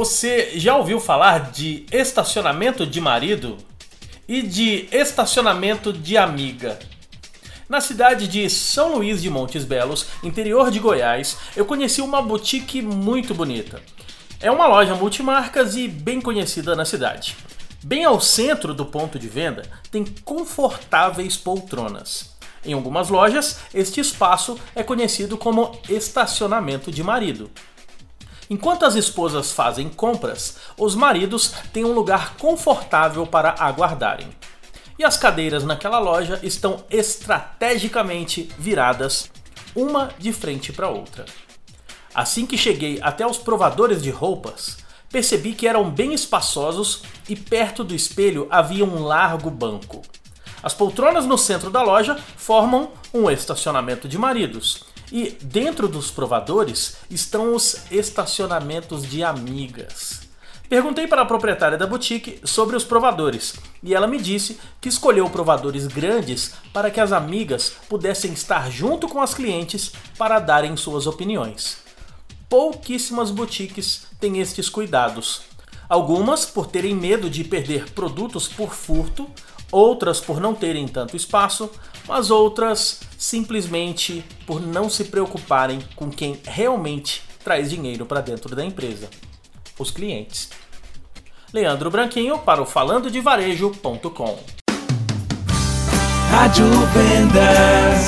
Você já ouviu falar de estacionamento de marido e de estacionamento de amiga? Na cidade de São Luís de Montes Belos, interior de Goiás, eu conheci uma boutique muito bonita. É uma loja multimarcas e bem conhecida na cidade. Bem ao centro do ponto de venda tem confortáveis poltronas. Em algumas lojas, este espaço é conhecido como estacionamento de marido. Enquanto as esposas fazem compras, os maridos têm um lugar confortável para aguardarem. E as cadeiras naquela loja estão estrategicamente viradas uma de frente para outra. Assim que cheguei até os provadores de roupas, percebi que eram bem espaçosos e perto do espelho havia um largo banco. As poltronas no centro da loja formam um estacionamento de maridos, e dentro dos provadores estão os estacionamentos de amigas. Perguntei para a proprietária da boutique sobre os provadores e ela me disse que escolheu provadores grandes para que as amigas pudessem estar junto com as clientes para darem suas opiniões. Pouquíssimas boutiques têm estes cuidados. Algumas por terem medo de perder produtos por furto outras por não terem tanto espaço, mas outras simplesmente por não se preocuparem com quem realmente traz dinheiro para dentro da empresa: os clientes. Leandro Branquinho para o falando de varejo.com. Rádio Vendas.